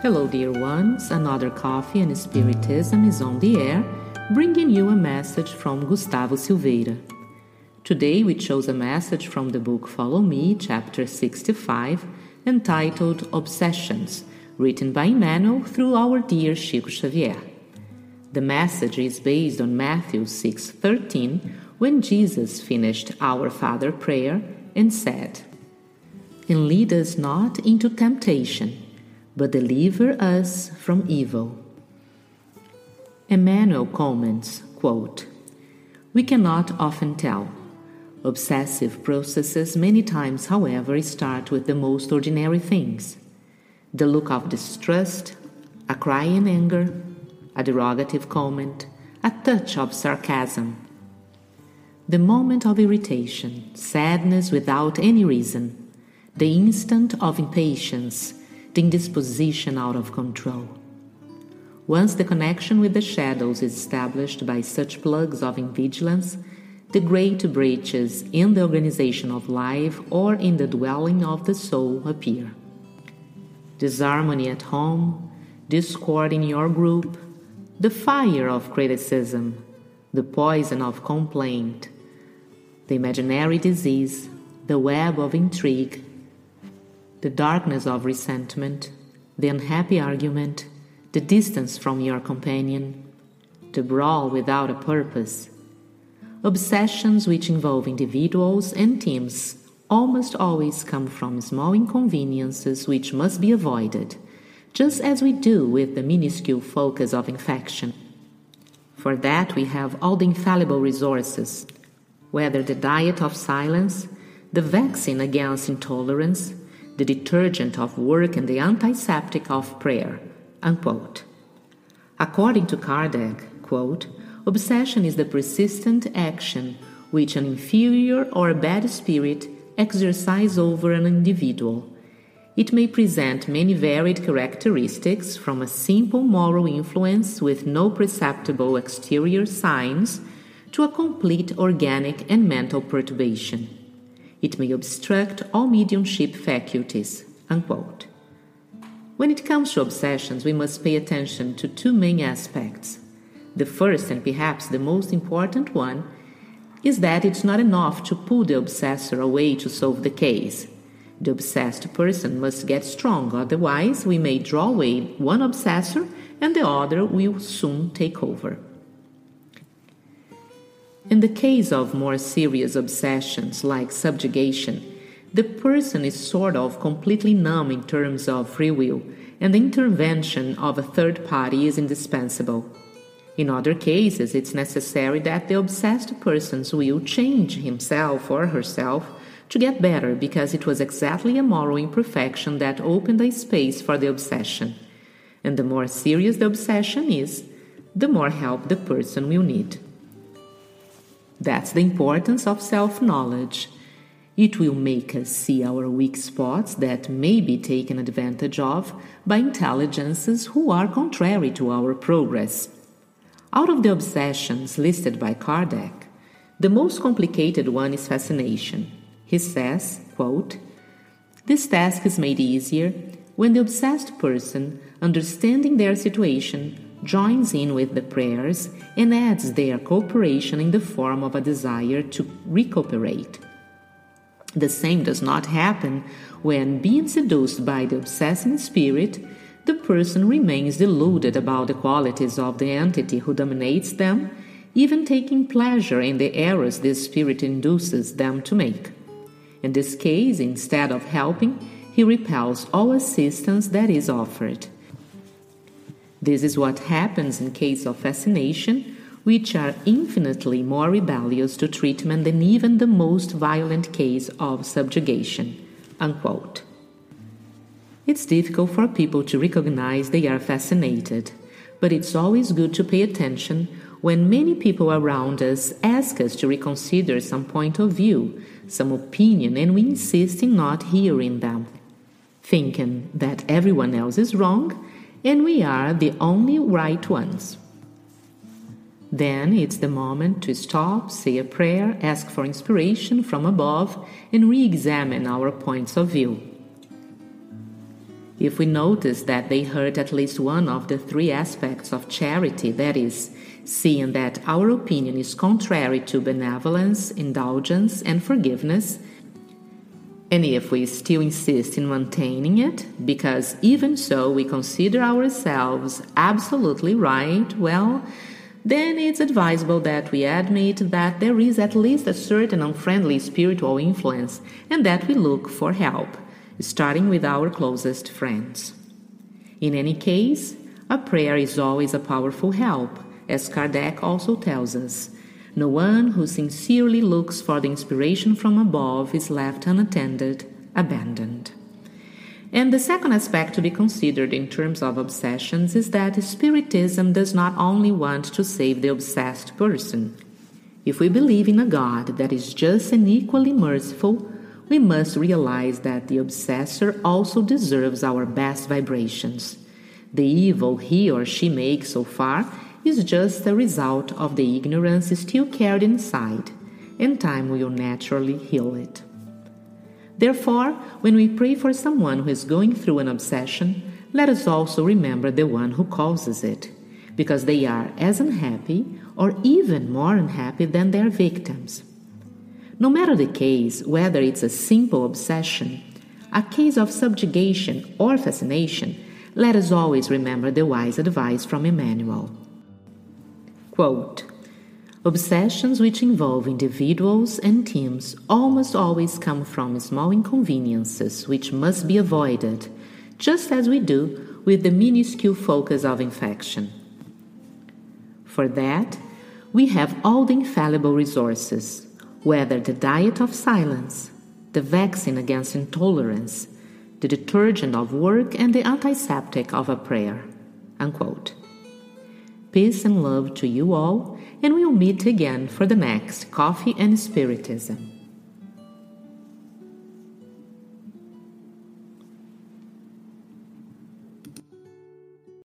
Hello, dear ones. Another Coffee and Spiritism is on the air, bringing you a message from Gustavo Silveira. Today, we chose a message from the book Follow Me, chapter 65, entitled Obsessions, written by Emmanuel through our dear Chico Xavier. The message is based on Matthew 6:13, when Jesus finished our Father prayer and said, "And lead us not into temptation, but deliver us from evil." Emmanuel comments, quote, "We cannot often tell. Obsessive processes many times, however, start with the most ordinary things. The look of distrust, a cry in anger, a derogative comment, a touch of sarcasm. The moment of irritation, sadness without any reason, the instant of impatience, the indisposition out of control. Once the connection with the shadows is established by such plugs of invigilance, the great breaches in the organization of life or in the dwelling of the soul appear. Disharmony at home, discord in your group, the fire of criticism, the poison of complaint, the imaginary disease, the web of intrigue, the darkness of resentment, the unhappy argument, the distance from your companion, the brawl without a purpose, obsessions which involve individuals and teams almost always come from small inconveniences which must be avoided just as we do with the minuscule focus of infection. For that, we have all the infallible resources, whether the diet of silence, the vaccine against intolerance, the detergent of work, and the antiseptic of prayer. Unquote. According to Kardec, quote, obsession is the persistent action which an inferior or bad spirit exercises over an individual it may present many varied characteristics from a simple moral influence with no perceptible exterior signs to a complete organic and mental perturbation. It may obstruct all mediumship faculties. Unquote. When it comes to obsessions, we must pay attention to two main aspects. The first, and perhaps the most important one, is that it's not enough to pull the obsessor away to solve the case. The obsessed person must get strong, otherwise, we may draw away one obsessor and the other will soon take over. In the case of more serious obsessions like subjugation, the person is sort of completely numb in terms of free will, and the intervention of a third party is indispensable. In other cases, it's necessary that the obsessed person's will change himself or herself to get better because it was exactly a moral imperfection that opened a space for the obsession. And the more serious the obsession is, the more help the person will need. That's the importance of self knowledge. It will make us see our weak spots that may be taken advantage of by intelligences who are contrary to our progress. Out of the obsessions listed by Kardec, the most complicated one is fascination. He says, quote, This task is made easier when the obsessed person, understanding their situation, joins in with the prayers and adds their cooperation in the form of a desire to recuperate. The same does not happen when, being seduced by the obsessing spirit, the person remains deluded about the qualities of the entity who dominates them, even taking pleasure in the errors this spirit induces them to make. In this case, instead of helping, he repels all assistance that is offered. This is what happens in case of fascination, which are infinitely more rebellious to treatment than even the most violent case of subjugation. Unquote. It's difficult for people to recognize they are fascinated, but it's always good to pay attention when many people around us ask us to reconsider some point of view, some opinion, and we insist in not hearing them, thinking that everyone else is wrong and we are the only right ones. Then it's the moment to stop, say a prayer, ask for inspiration from above, and re examine our points of view. If we notice that they hurt at least one of the three aspects of charity, that is, seeing that our opinion is contrary to benevolence, indulgence, and forgiveness, and if we still insist in maintaining it, because even so we consider ourselves absolutely right, well, then it's advisable that we admit that there is at least a certain unfriendly spiritual influence and that we look for help, starting with our closest friends. In any case, a prayer is always a powerful help, as Kardec also tells us. No one who sincerely looks for the inspiration from above is left unattended, abandoned. And the second aspect to be considered in terms of obsessions is that Spiritism does not only want to save the obsessed person. If we believe in a God that is just and equally merciful, we must realize that the obsessor also deserves our best vibrations. The evil he or she makes so far is just a result of the ignorance still carried inside, and time will naturally heal it. Therefore, when we pray for someone who is going through an obsession, let us also remember the one who causes it, because they are as unhappy or even more unhappy than their victims. No matter the case, whether it's a simple obsession, a case of subjugation, or fascination, let us always remember the wise advice from Emmanuel. Quote, Obsessions which involve individuals and teams almost always come from small inconveniences which must be avoided, just as we do with the minuscule focus of infection. For that, we have all the infallible resources, whether the diet of silence, the vaccine against intolerance, the detergent of work, and the antiseptic of a prayer. Unquote. Peace and love to you all, and we'll meet again for the next Coffee and Spiritism.